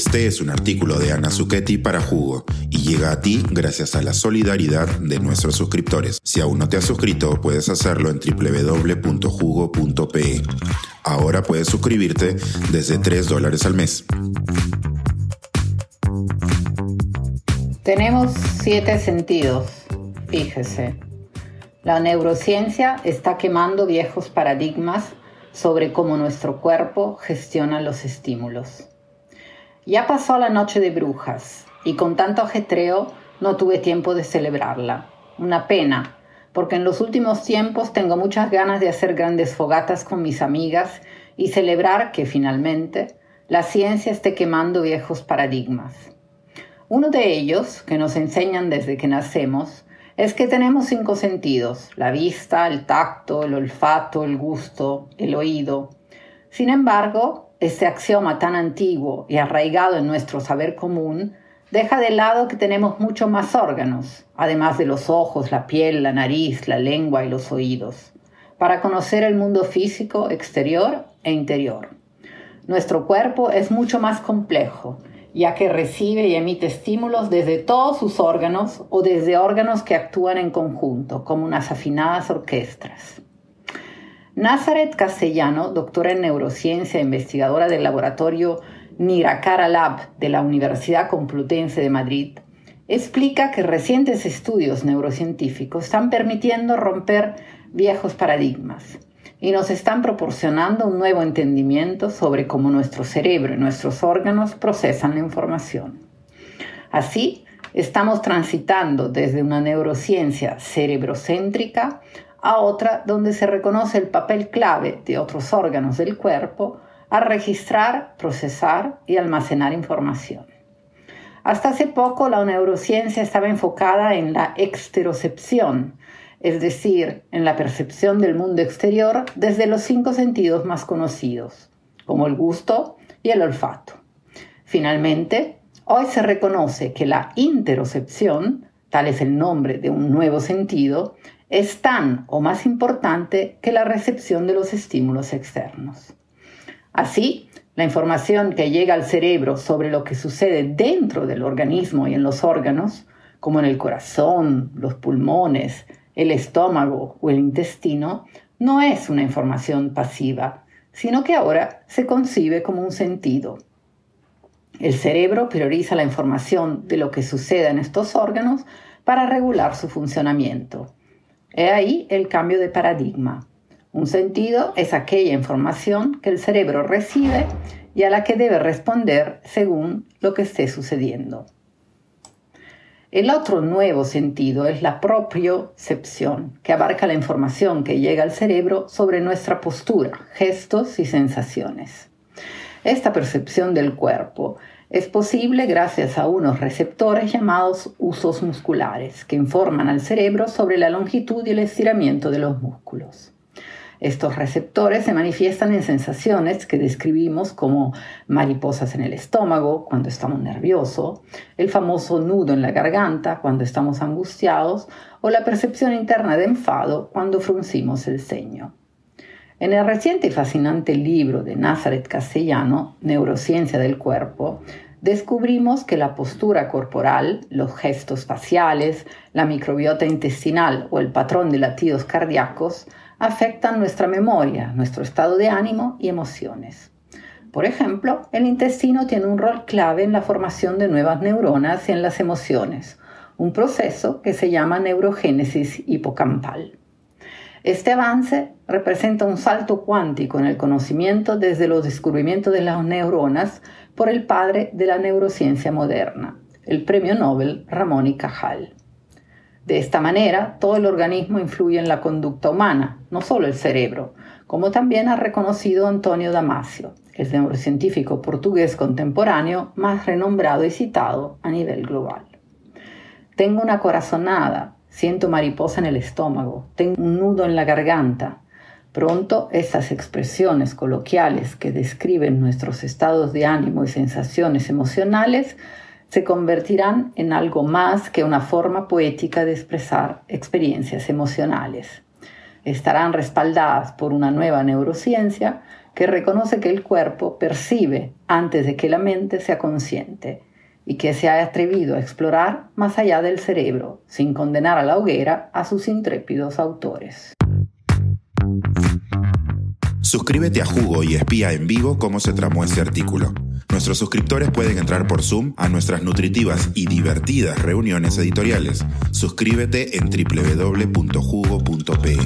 Este es un artículo de Ana Zucchetti para Jugo y llega a ti gracias a la solidaridad de nuestros suscriptores. Si aún no te has suscrito, puedes hacerlo en www.jugo.pe. Ahora puedes suscribirte desde 3 dólares al mes. Tenemos siete sentidos, fíjese. La neurociencia está quemando viejos paradigmas sobre cómo nuestro cuerpo gestiona los estímulos. Ya pasó la noche de brujas y con tanto ajetreo no tuve tiempo de celebrarla. Una pena, porque en los últimos tiempos tengo muchas ganas de hacer grandes fogatas con mis amigas y celebrar que finalmente la ciencia esté quemando viejos paradigmas. Uno de ellos, que nos enseñan desde que nacemos, es que tenemos cinco sentidos, la vista, el tacto, el olfato, el gusto, el oído. Sin embargo, este axioma tan antiguo y arraigado en nuestro saber común deja de lado que tenemos muchos más órganos, además de los ojos, la piel, la nariz, la lengua y los oídos, para conocer el mundo físico exterior e interior. Nuestro cuerpo es mucho más complejo ya que recibe y emite estímulos desde todos sus órganos o desde órganos que actúan en conjunto, como unas afinadas orquestas. Nazaret Castellano, doctora en neurociencia e investigadora del laboratorio Niracara Lab de la Universidad Complutense de Madrid, explica que recientes estudios neurocientíficos están permitiendo romper viejos paradigmas y nos están proporcionando un nuevo entendimiento sobre cómo nuestro cerebro y nuestros órganos procesan la información. Así, estamos transitando desde una neurociencia cerebrocéntrica a otra donde se reconoce el papel clave de otros órganos del cuerpo a registrar, procesar y almacenar información. Hasta hace poco la neurociencia estaba enfocada en la exterocepción, es decir, en la percepción del mundo exterior desde los cinco sentidos más conocidos, como el gusto y el olfato. Finalmente, hoy se reconoce que la interocepción, tal es el nombre de un nuevo sentido, es tan o más importante que la recepción de los estímulos externos. Así, la información que llega al cerebro sobre lo que sucede dentro del organismo y en los órganos, como en el corazón, los pulmones, el estómago o el intestino, no es una información pasiva, sino que ahora se concibe como un sentido. El cerebro prioriza la información de lo que sucede en estos órganos para regular su funcionamiento. He ahí el cambio de paradigma. Un sentido es aquella información que el cerebro recibe y a la que debe responder según lo que esté sucediendo. El otro nuevo sentido es la propiocepción, que abarca la información que llega al cerebro sobre nuestra postura, gestos y sensaciones. Esta percepción del cuerpo es posible gracias a unos receptores llamados usos musculares, que informan al cerebro sobre la longitud y el estiramiento de los músculos. Estos receptores se manifiestan en sensaciones que describimos como mariposas en el estómago cuando estamos nerviosos, el famoso nudo en la garganta cuando estamos angustiados o la percepción interna de enfado cuando fruncimos el ceño. En el reciente y fascinante libro de Nazaret Castellano, Neurociencia del Cuerpo, descubrimos que la postura corporal, los gestos faciales, la microbiota intestinal o el patrón de latidos cardíacos afectan nuestra memoria, nuestro estado de ánimo y emociones. Por ejemplo, el intestino tiene un rol clave en la formación de nuevas neuronas y en las emociones, un proceso que se llama neurogénesis hipocampal. Este avance representa un salto cuántico en el conocimiento desde los descubrimientos de las neuronas por el padre de la neurociencia moderna, el premio Nobel Ramón y Cajal. De esta manera, todo el organismo influye en la conducta humana, no solo el cerebro, como también ha reconocido Antonio Damasio, el neurocientífico portugués contemporáneo más renombrado y citado a nivel global. Tengo una corazonada, siento mariposa en el estómago, tengo un nudo en la garganta. Pronto estas expresiones coloquiales que describen nuestros estados de ánimo y sensaciones emocionales se convertirán en algo más que una forma poética de expresar experiencias emocionales. estarán respaldadas por una nueva neurociencia que reconoce que el cuerpo percibe antes de que la mente sea consciente y que se ha atrevido a explorar más allá del cerebro, sin condenar a la hoguera a sus intrépidos autores. Suscríbete a Jugo y espía en vivo cómo se tramó este artículo. Nuestros suscriptores pueden entrar por Zoom a nuestras nutritivas y divertidas reuniones editoriales. Suscríbete en www.jugo.pe.